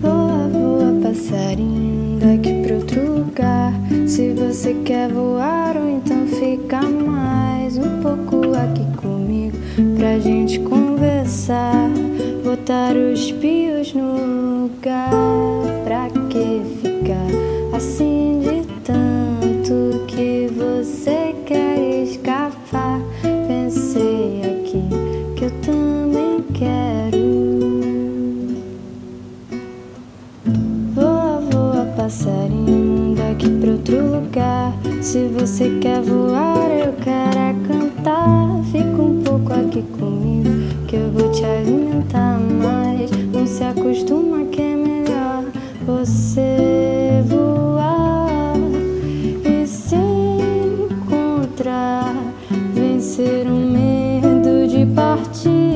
Voa, voa, passarinho, daqui pra outro lugar. Se você quer voar, ou então fica mais um pouco aqui comigo pra gente conversar. Botar os pios no lugar. passarinho daqui pra outro lugar. Se você quer voar, eu quero é cantar. Fica um pouco aqui comigo, que eu vou te alimentar mais. Não se acostuma que é melhor você voar e se encontrar, vencer o medo de partir.